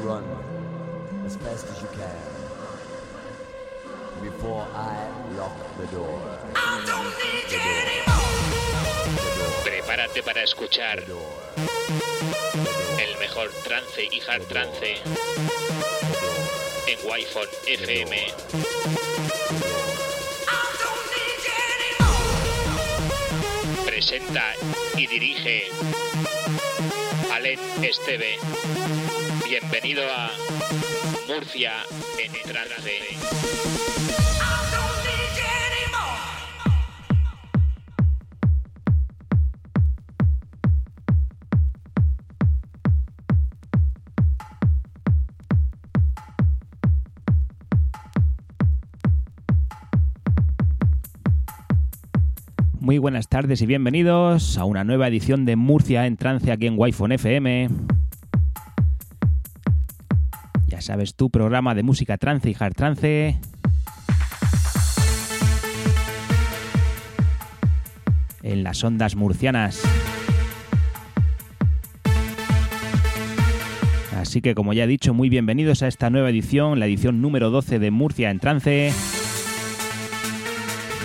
run as fast as you can before I lock the door. Prepárate para escuchar el mejor trance y hard trance en Wi-Fi FM. Presenta y dirige Alen Esteve. Bienvenido a Murcia en trance. Muy buenas tardes y bienvenidos a una nueva edición de Murcia en trance aquí en Wi-Fi FM. Sabes, tu programa de música trance y hard trance. En las ondas murcianas. Así que como ya he dicho, muy bienvenidos a esta nueva edición, la edición número 12 de Murcia en trance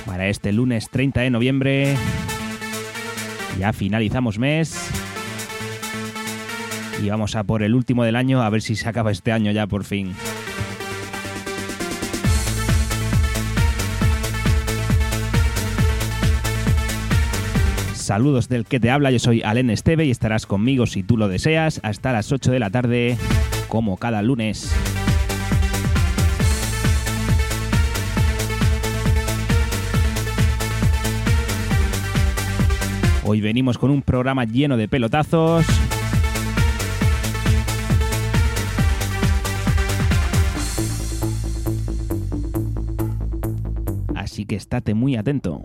para este lunes 30 de noviembre. Ya finalizamos mes. Y vamos a por el último del año, a ver si se acaba este año ya por fin. Saludos del que te habla, yo soy Alen Esteve y estarás conmigo si tú lo deseas hasta las 8 de la tarde, como cada lunes. Hoy venimos con un programa lleno de pelotazos. Que estate muy atento.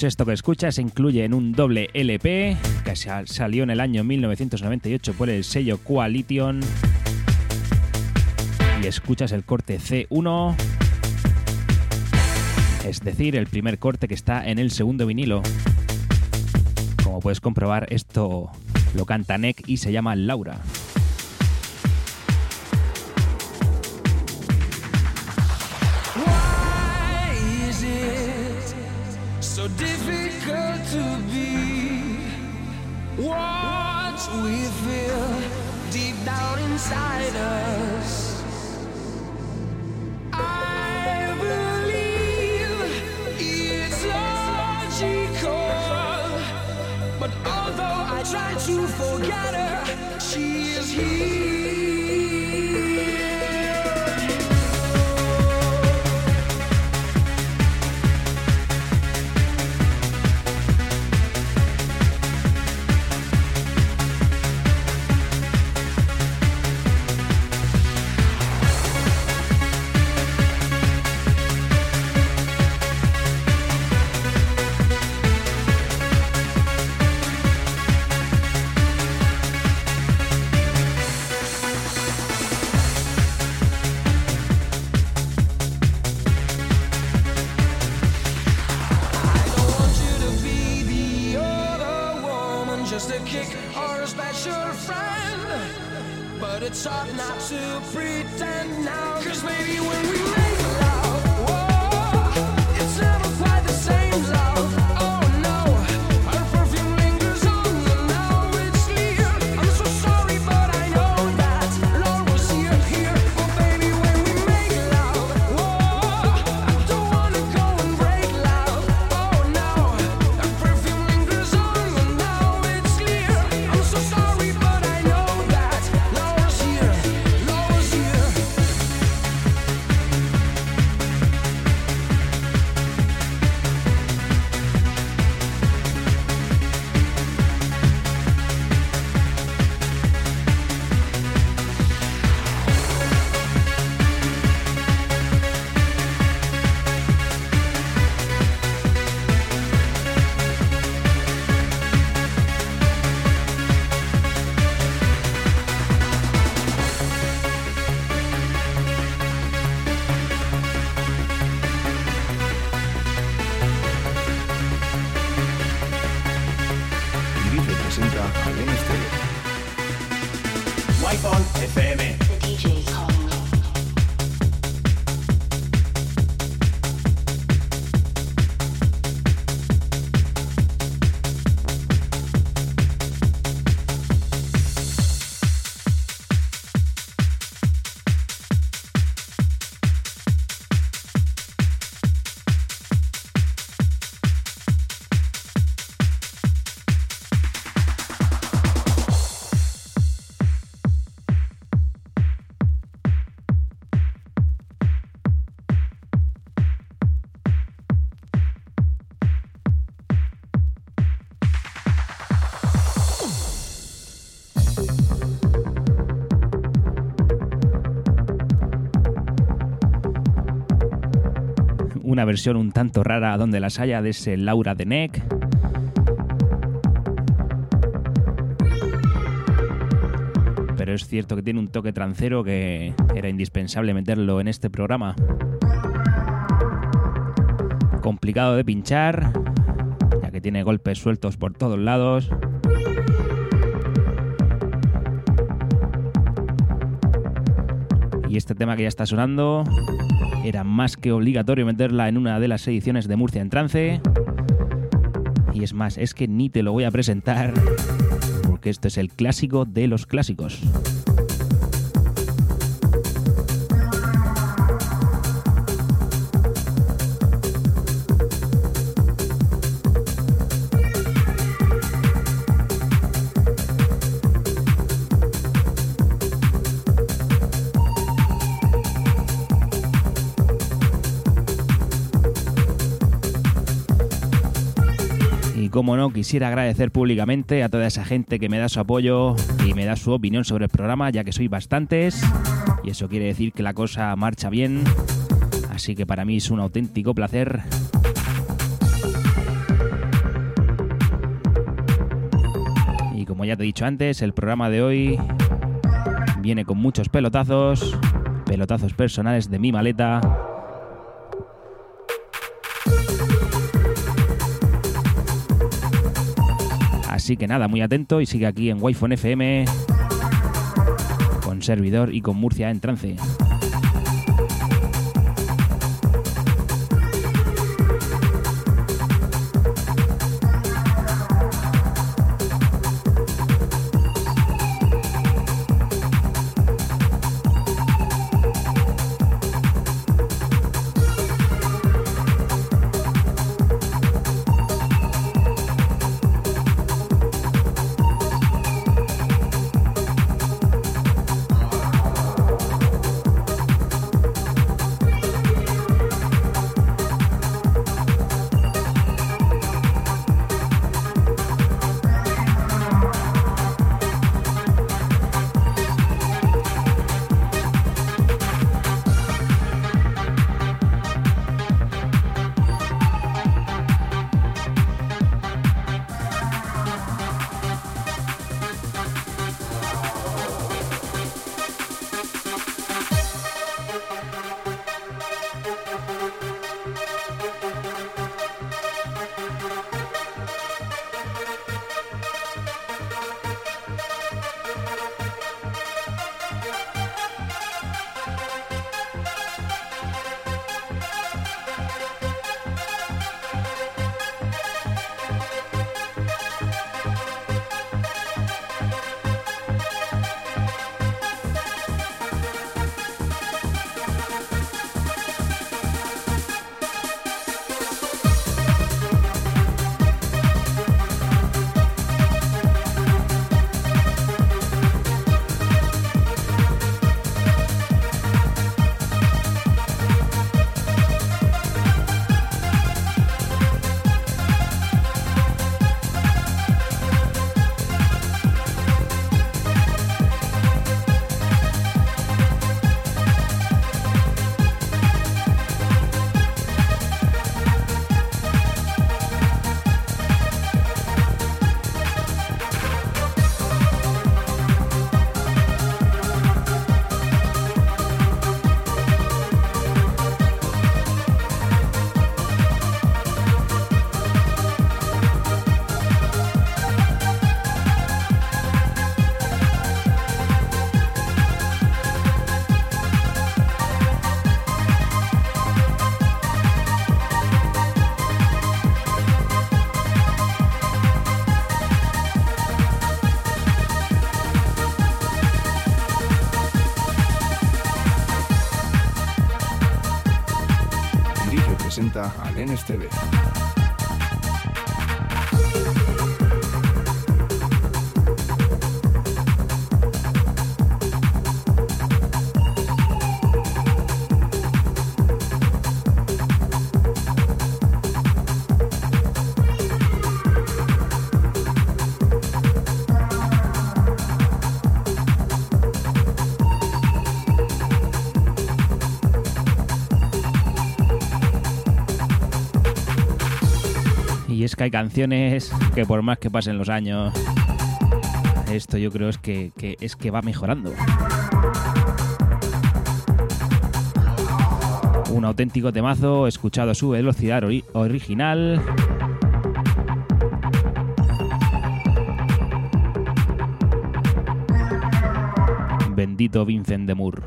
Pues esto que escuchas se incluye en un doble LP que sa- salió en el año 1998 por el sello Coalition. Y escuchas el corte C1, es decir, el primer corte que está en el segundo vinilo. Como puedes comprobar, esto lo canta Nick y se llama Laura. To forget her, she is here. Versión un tanto rara donde las haya de ese Laura de Neck. Pero es cierto que tiene un toque trancero que era indispensable meterlo en este programa. Complicado de pinchar, ya que tiene golpes sueltos por todos lados. Y este tema que ya está sonando era más que obligatorio meterla en una de las ediciones de Murcia en trance. Y es más, es que ni te lo voy a presentar, porque esto es el clásico de los clásicos. Como no, quisiera agradecer públicamente a toda esa gente que me da su apoyo y me da su opinión sobre el programa, ya que soy bastantes. Y eso quiere decir que la cosa marcha bien. Así que para mí es un auténtico placer. Y como ya te he dicho antes, el programa de hoy viene con muchos pelotazos, pelotazos personales de mi maleta. Así que nada, muy atento y sigue aquí en Wi-Fi FM con servidor y con Murcia en trance. Presenta al NSTV. Canciones que por más que pasen los años, esto yo creo es que, es que va mejorando. Un auténtico temazo, escuchado a su velocidad ori- original. Bendito Vincent de Moore.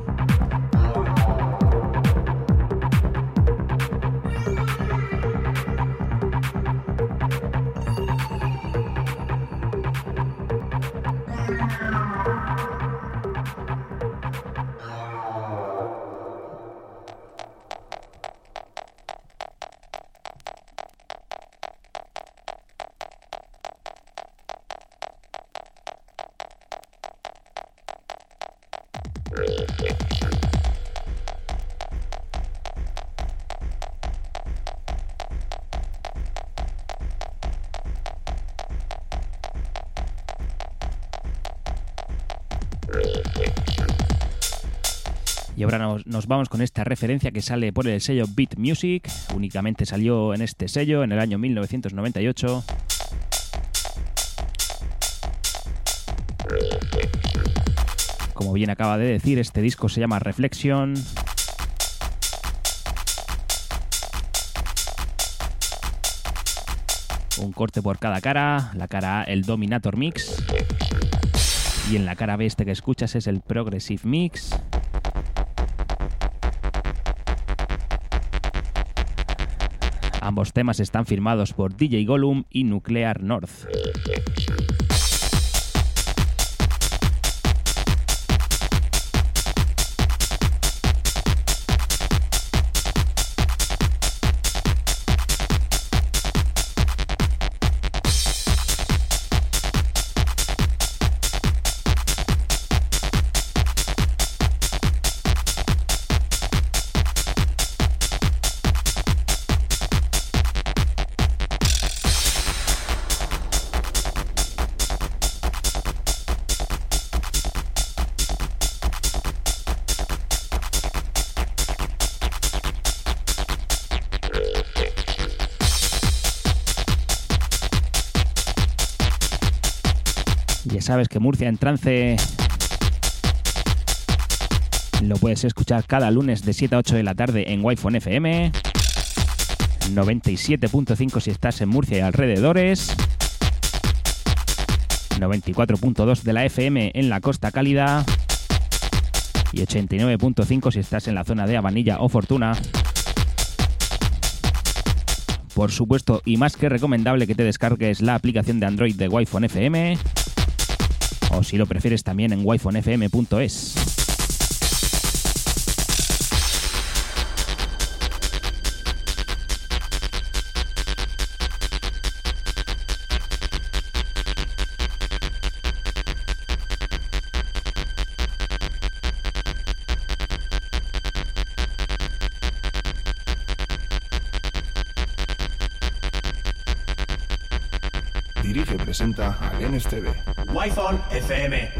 Y ahora nos, vamos con esta referencia que sale por el sello Beat Music. Únicamente salió en este sello en el año 1998. Como bien acaba de decir, este disco se llama Reflexion. Un corte por cada cara. La cara A, el Dominator Mix. Y en la cara B, este que escuchas es el Progressive Mix. Ambos temas están firmados por DJ Gollum y Nuclear North. Sabes que Murcia en trance lo puedes escuchar cada lunes de 7 a 8 de la tarde en Wi-Fi FM. 97.5 si estás en Murcia y alrededores. 94.2 de la FM en la Costa Cálida. Y 89.5 si estás en la zona de Avanilla o Fortuna. Por supuesto, y más que recomendable que te descargues la aplicación de Android de Wi-Fi FM o si lo prefieres también en wifonfm.es. Presenta a Genes TV. Wi-Fi FM.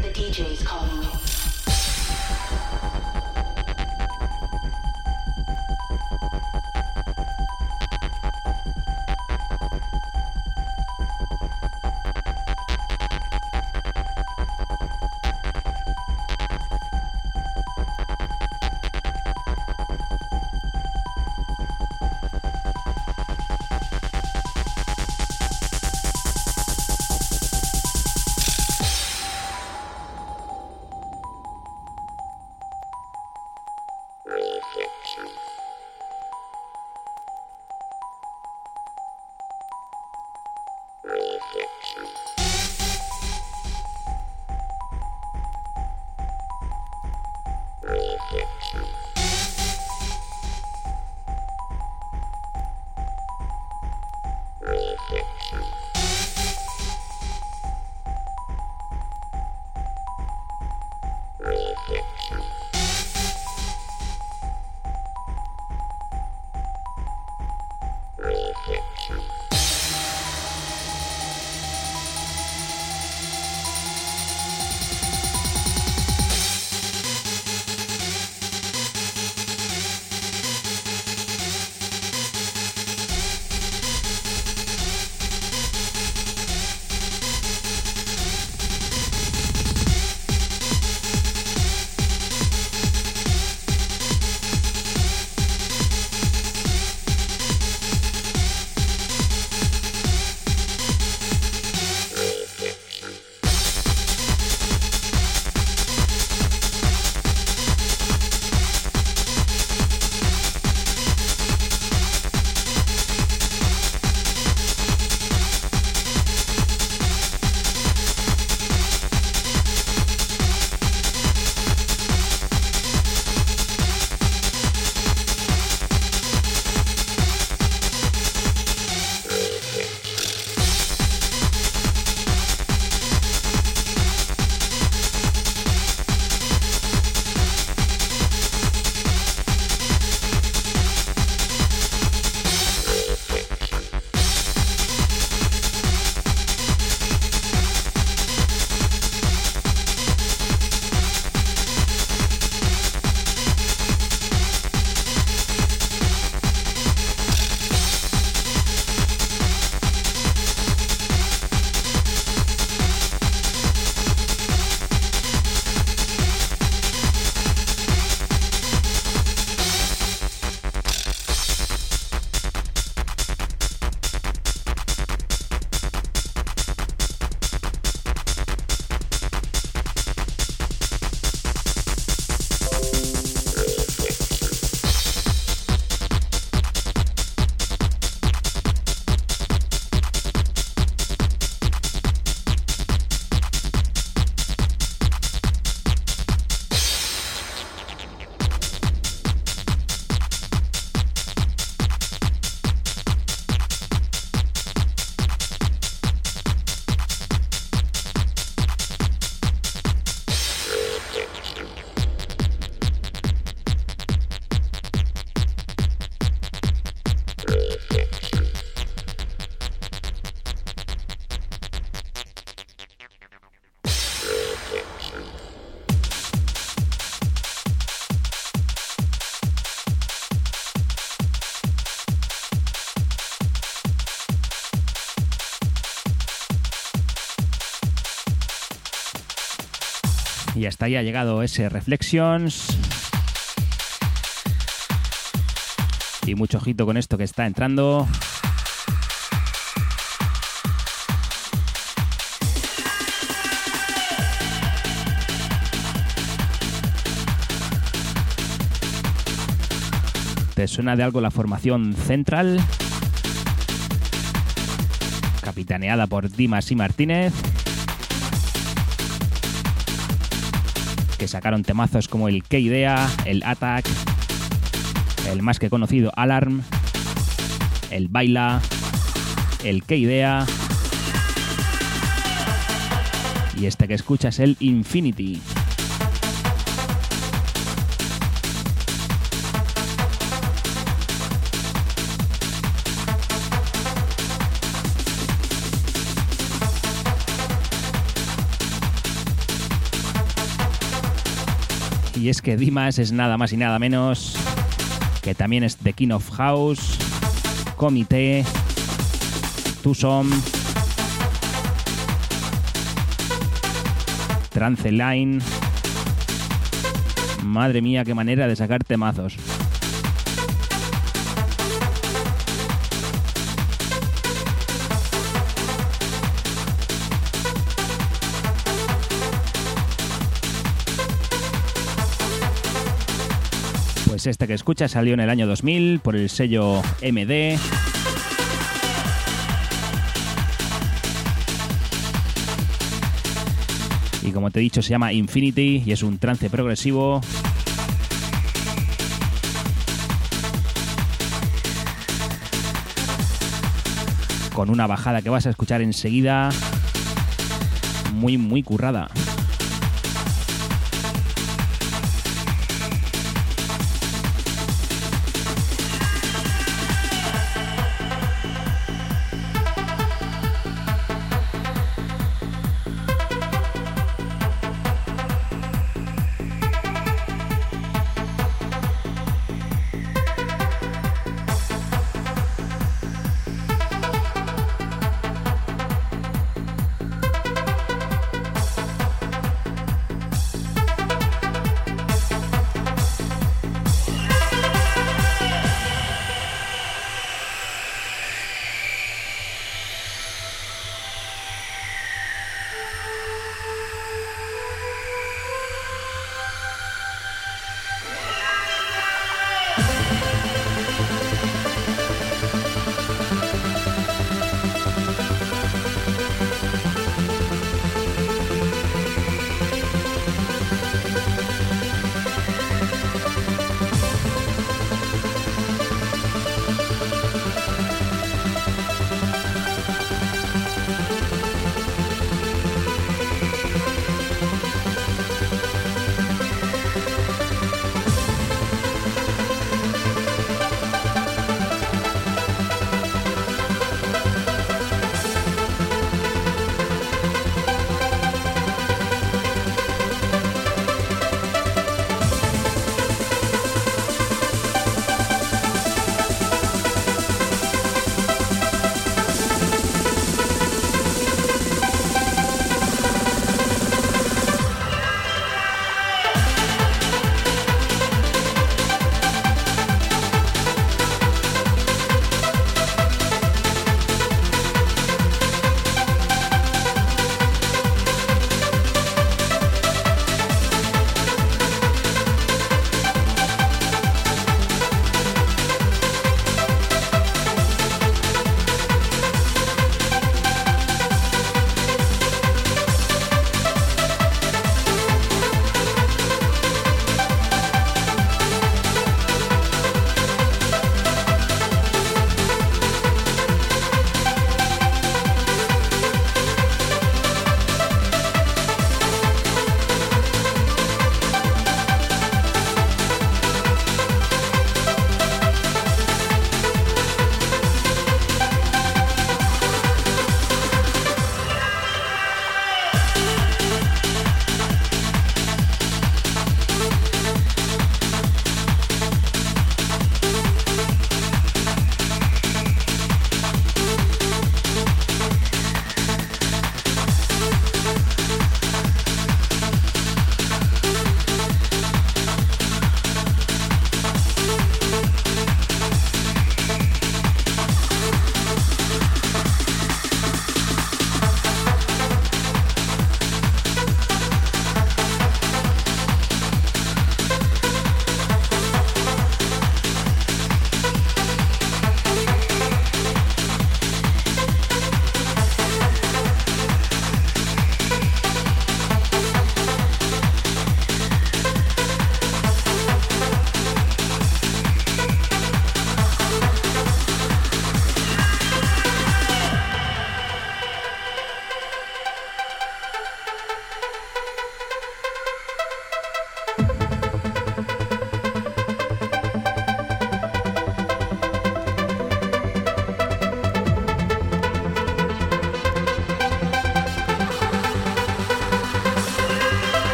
Y hasta ahí ha llegado ese Reflections. Y mucho ojito con esto que está entrando. ¿Te suena de algo la formación central? Capitaneada por Dimas y Martínez. Que sacaron temazos como el K-Idea, el Attack, el más que conocido Alarm, el Baila, el K-Idea. Y este que escuchas el Infinity. Y es que Dimas es nada más y nada menos que también es The King of House, Comité, Tucson, Trance Line. Madre mía, qué manera de sacar temazos. Pues este que escucha salió en el año 2000 por el sello MD. Y como te he dicho, se llama Infinity y es un trance progresivo. Con una bajada que vas a escuchar enseguida. Muy, muy currada.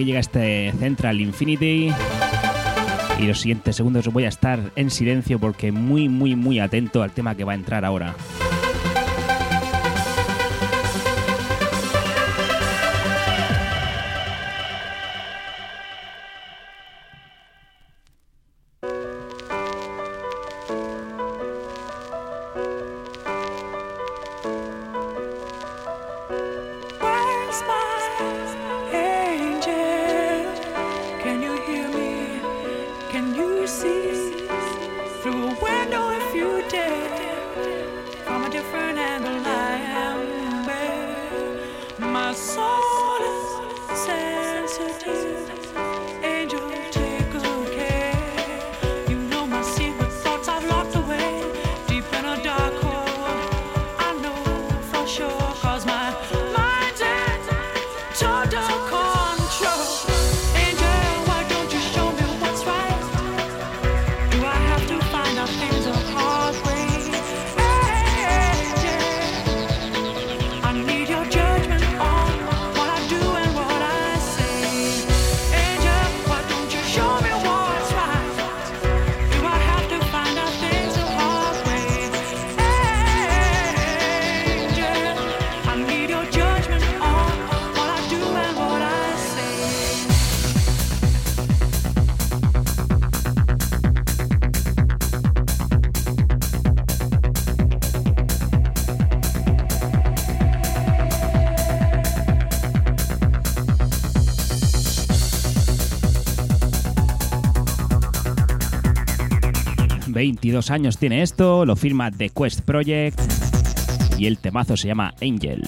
aquí llega este Central Infinity. Y los siguientes segundos voy a estar en silencio porque muy, muy, muy atento al tema que va a entrar ahora. años tiene esto, lo firma The Quest Project y el temazo se llama Angel.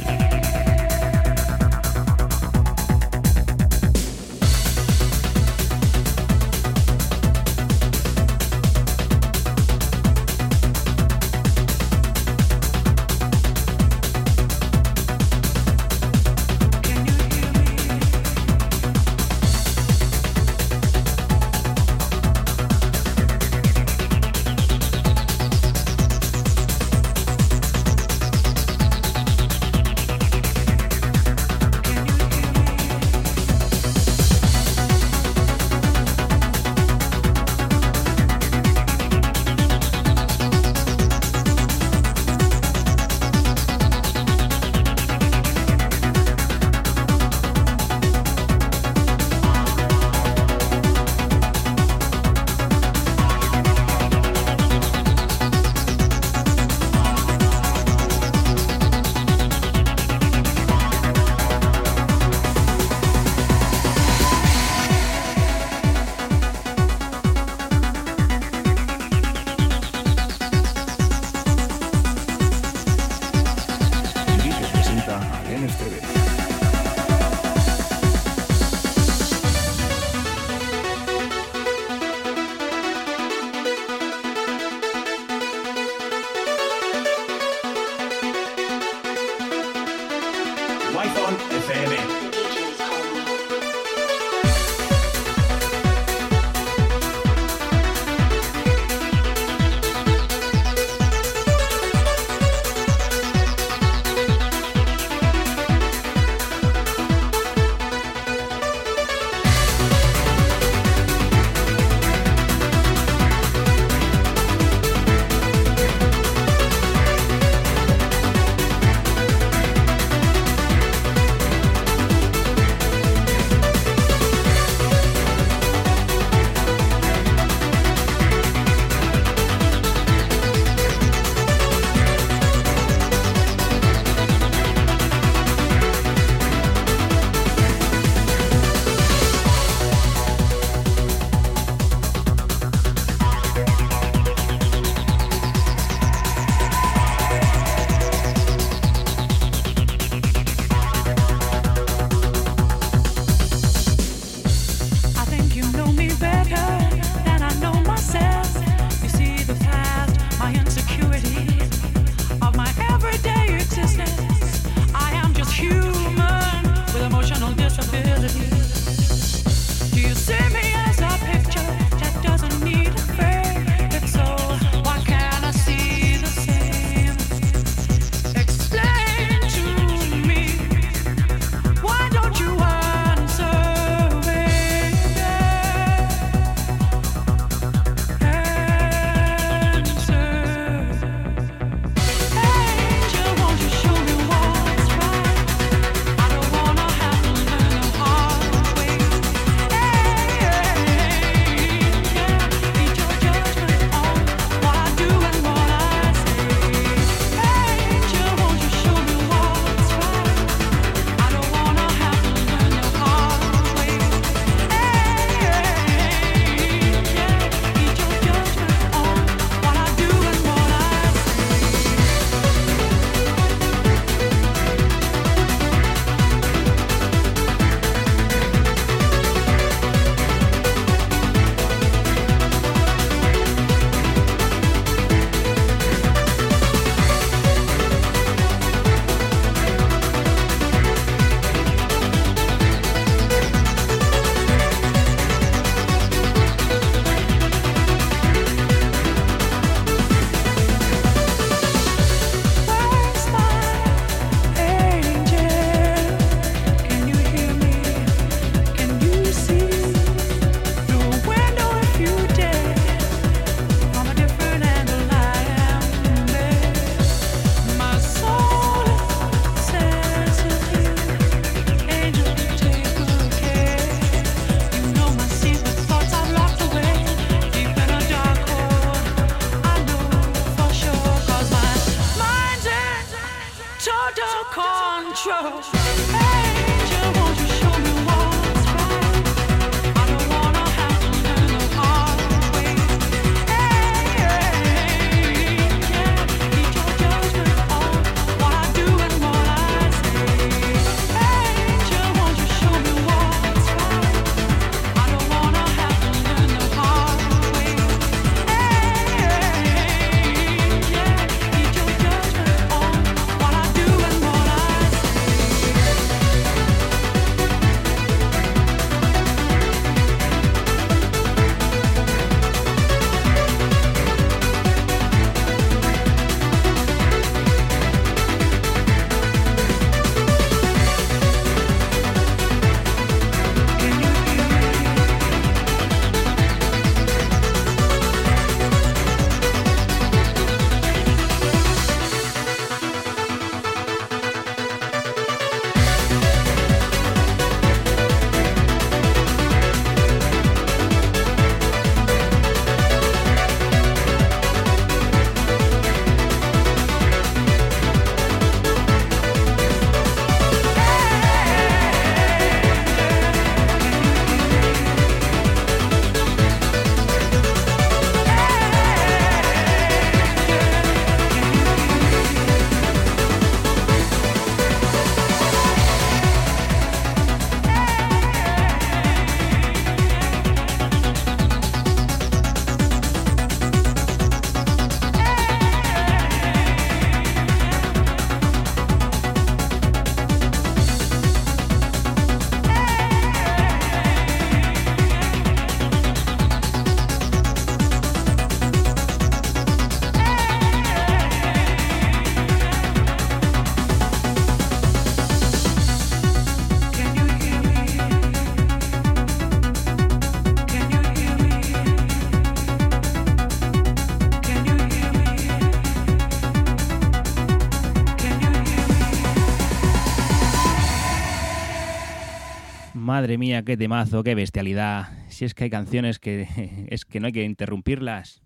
Madre mía, qué temazo, qué bestialidad. Si es que hay canciones que es que no hay que interrumpirlas.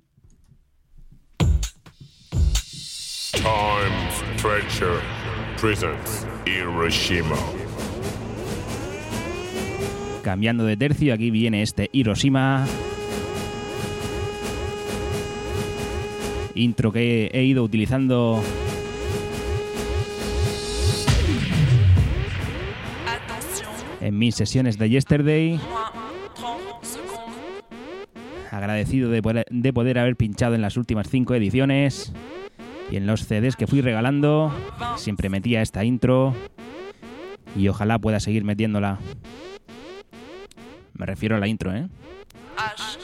Time Stretcher presents Hiroshima. Cambiando de tercio, aquí viene este Hiroshima. Intro que he ido utilizando en mis sesiones de Yesterday. Agradecido de poder, de poder haber pinchado en las últimas cinco ediciones. Y en los CDs que fui regalando, siempre metía esta intro. Y ojalá pueda seguir metiéndola. Me refiero a la intro, ¿eh? H,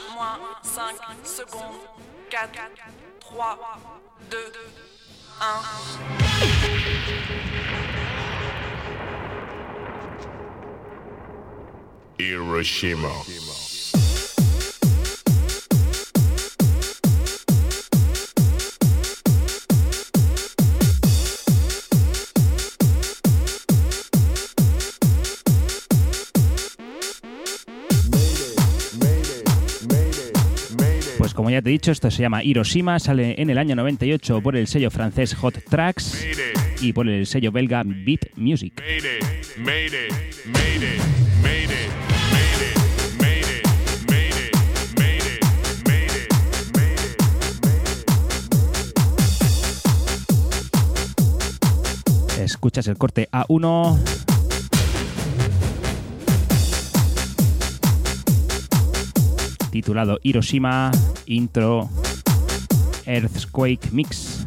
Hiroshima. Pues como ya te he dicho, esto se llama Hiroshima, sale en el año 98 por el sello francés Hot Tracks y por el sello belga Beat Music. Escuchas el corte A1. Titulado Hiroshima Intro Earthquake Mix.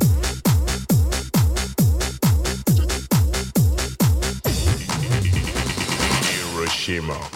Hiroshima.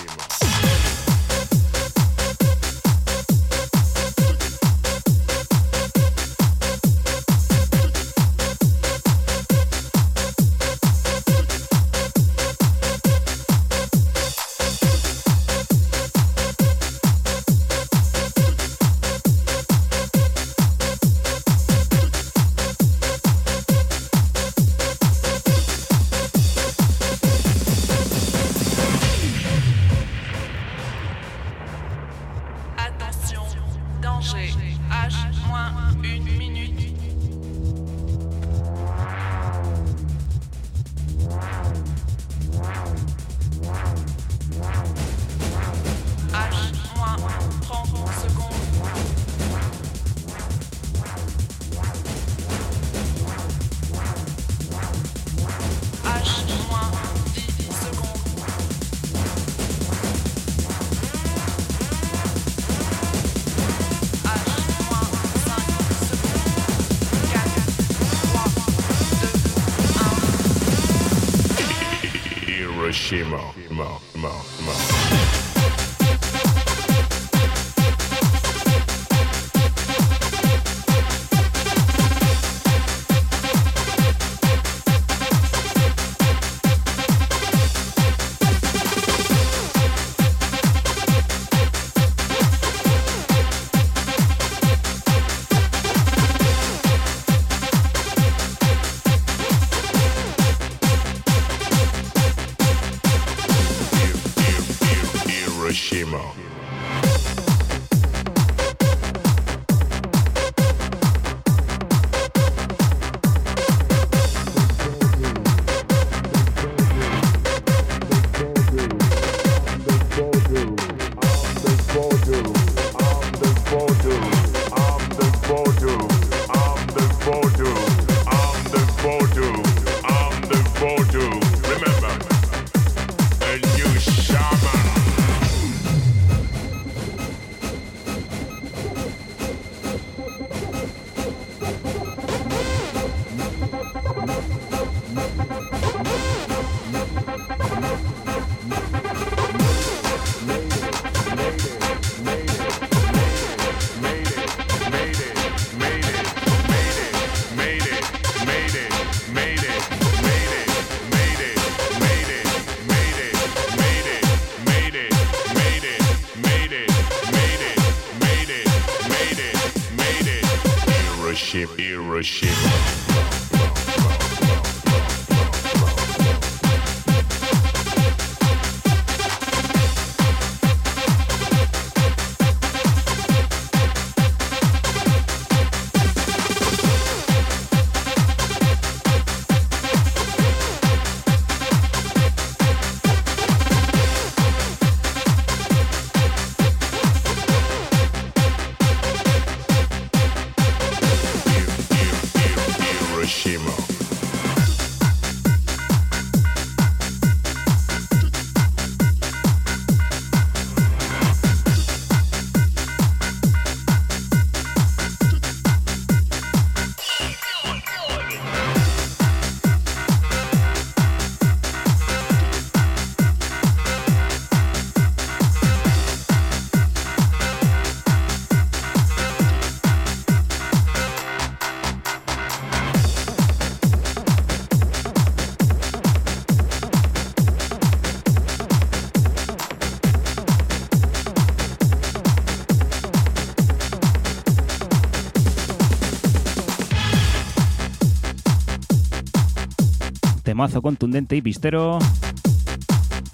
Temazo contundente y pistero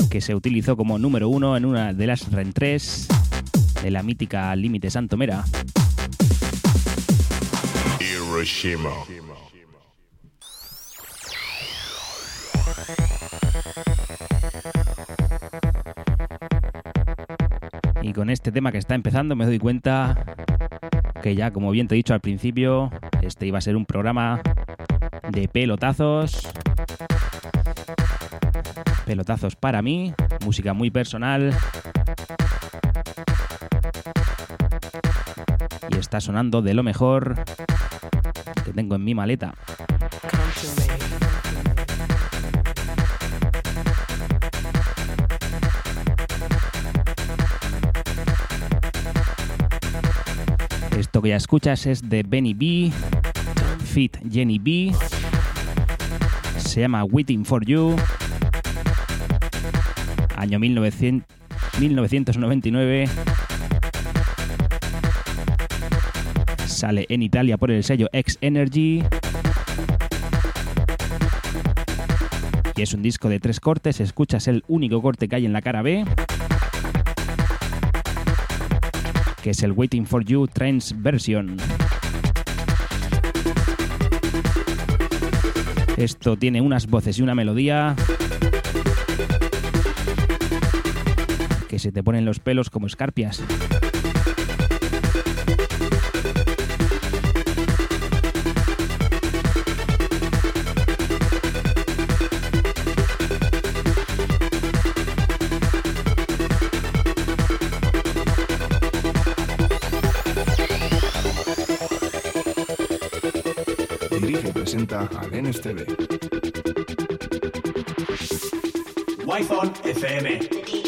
que se utilizó como número uno en una de las rentrés de la mítica Límite Santomera. Hiroshima. Y con este tema que está empezando me doy cuenta que ya, como bien te he dicho al principio, este iba a ser un programa de pelotazos. Pelotazos para mí, música muy personal. Y está sonando de lo mejor que tengo en mi maleta. Esto que ya escuchas es de Benny B, Fit Jenny B. Se llama Waiting for You. Año 1900 1999. Sale en Italia por el sello X Energy. Y es un disco de tres cortes. Escuchas el único corte que hay en la cara B. que es el Waiting for You Trends Version. Esto tiene unas voces y una melodía que se te ponen los pelos como escarpias. Dirige y presenta a TV. Wi-Fi FM.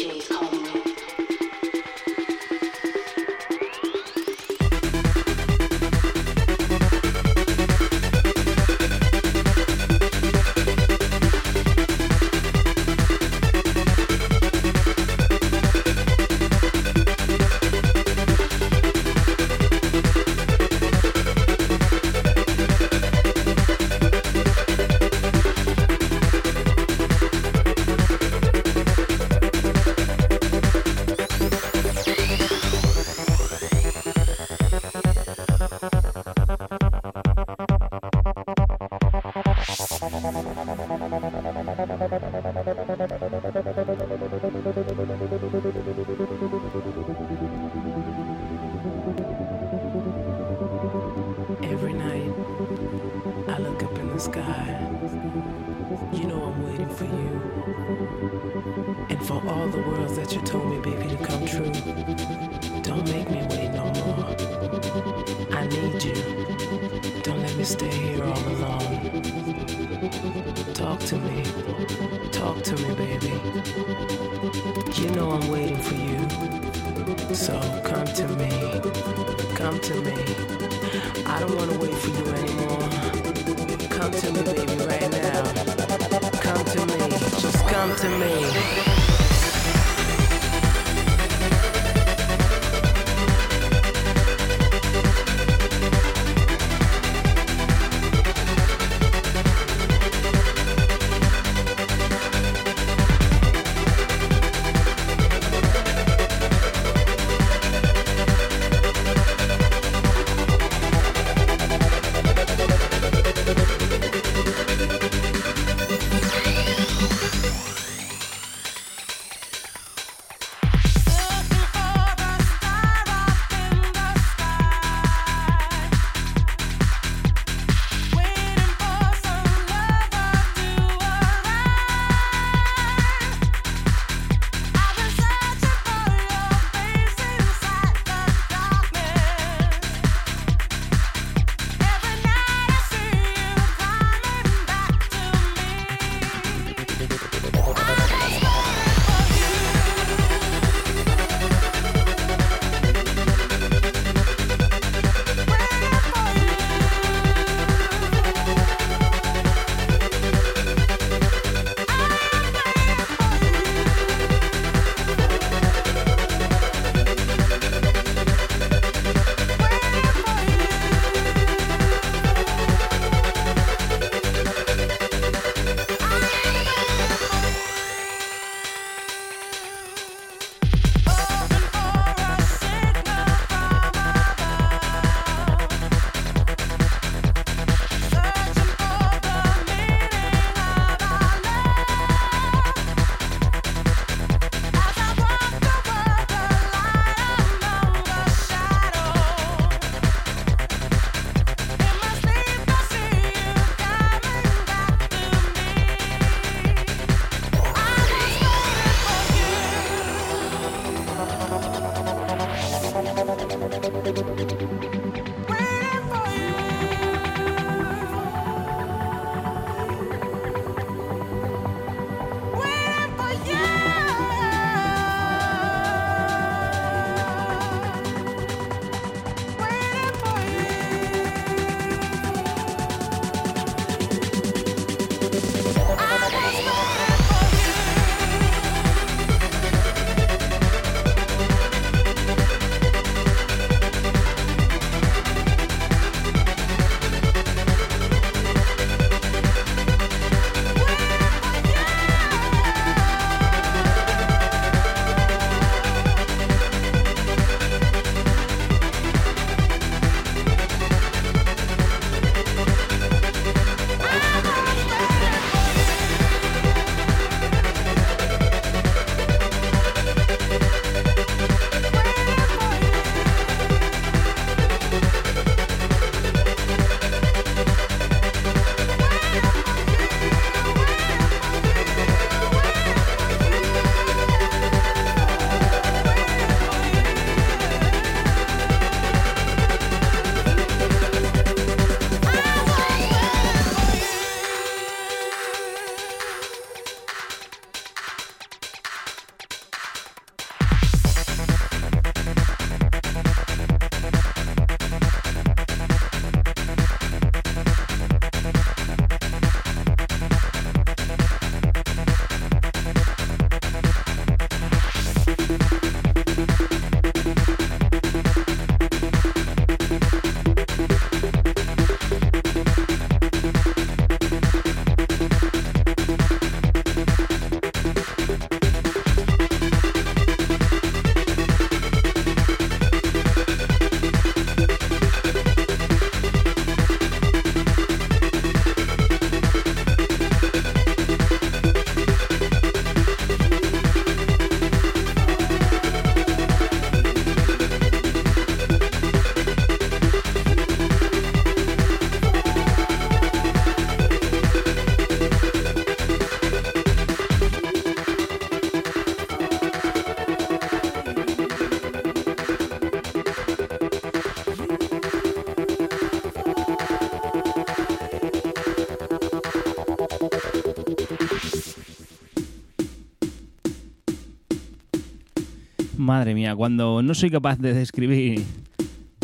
Madre mía, cuando no soy capaz de describir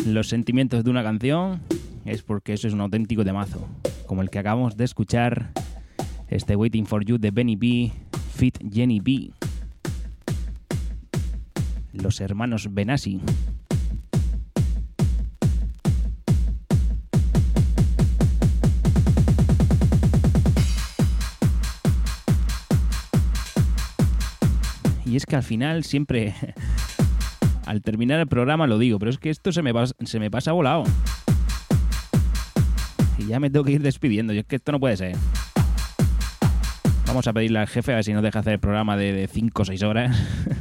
los sentimientos de una canción es porque eso es un auténtico temazo, como el que acabamos de escuchar, este Waiting for You de Benny B, Fit Jenny B. Los hermanos Benassi. Y es que al final siempre, al terminar el programa lo digo, pero es que esto se me, pasa volado. Y ya me tengo que ir despidiendo, y es que esto no puede ser. Vamos a pedirle al jefe a ver si nos deja hacer el programa de 5 o 6 horas.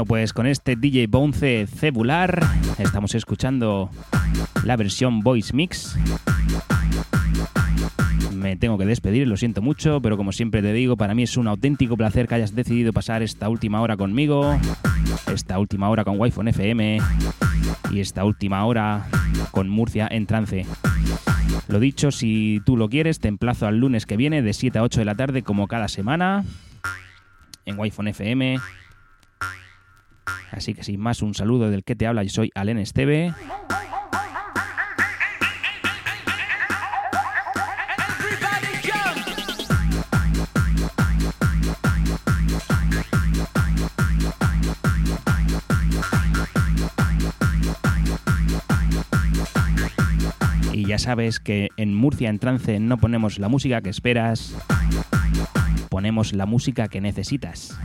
Bueno, pues con este DJ Bounce cebular estamos escuchando la versión Voice Mix. Me tengo que despedir, lo siento mucho, pero como siempre te digo, para mí es un auténtico placer que hayas decidido pasar esta última hora conmigo, esta última hora con Wi-Fi FM y esta última hora con Murcia en trance. Lo dicho, si tú lo quieres, te emplazo al lunes que viene de 7 a 8 de la tarde como cada semana en Wi-Fi FM. Así que sin más, un saludo del que te habla, yo soy Alen Esteve. ya sabes que en Murcia en trance no ponemos la música que esperas, ponemos la música que necesitas.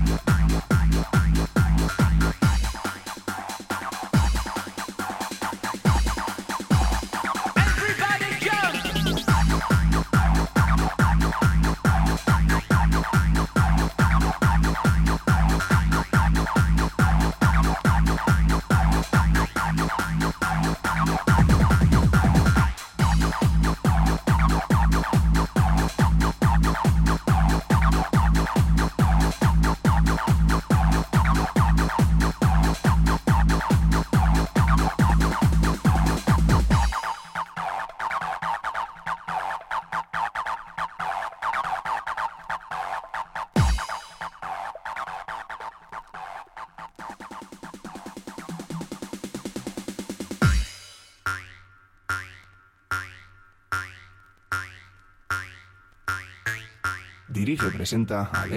Y presenta al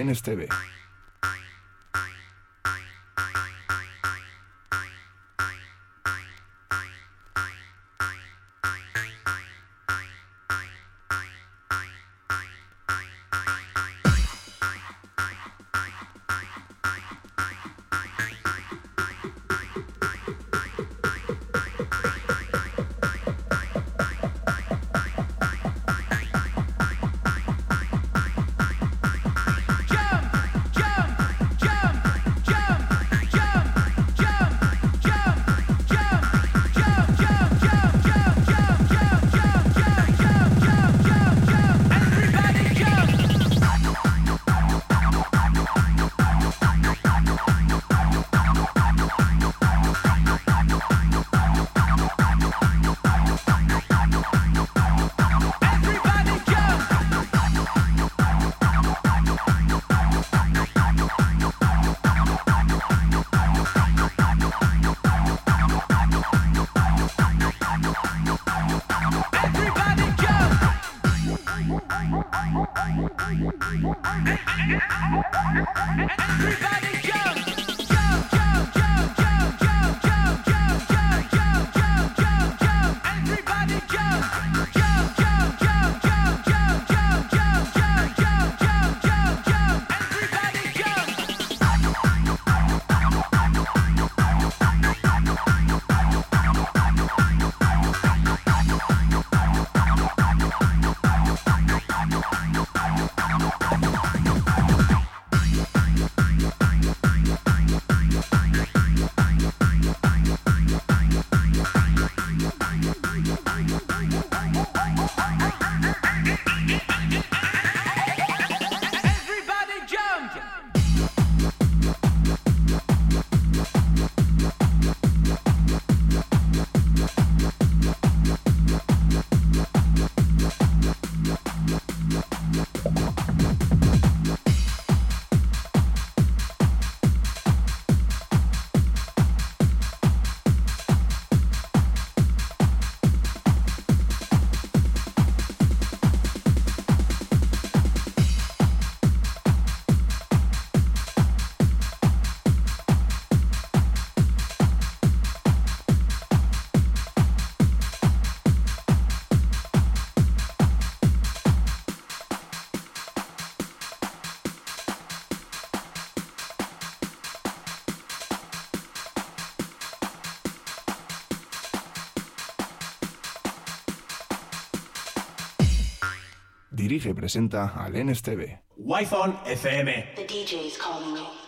NSTV. Dirige y presenta al NSTV. Wi-Fi FM. The DJ is calling.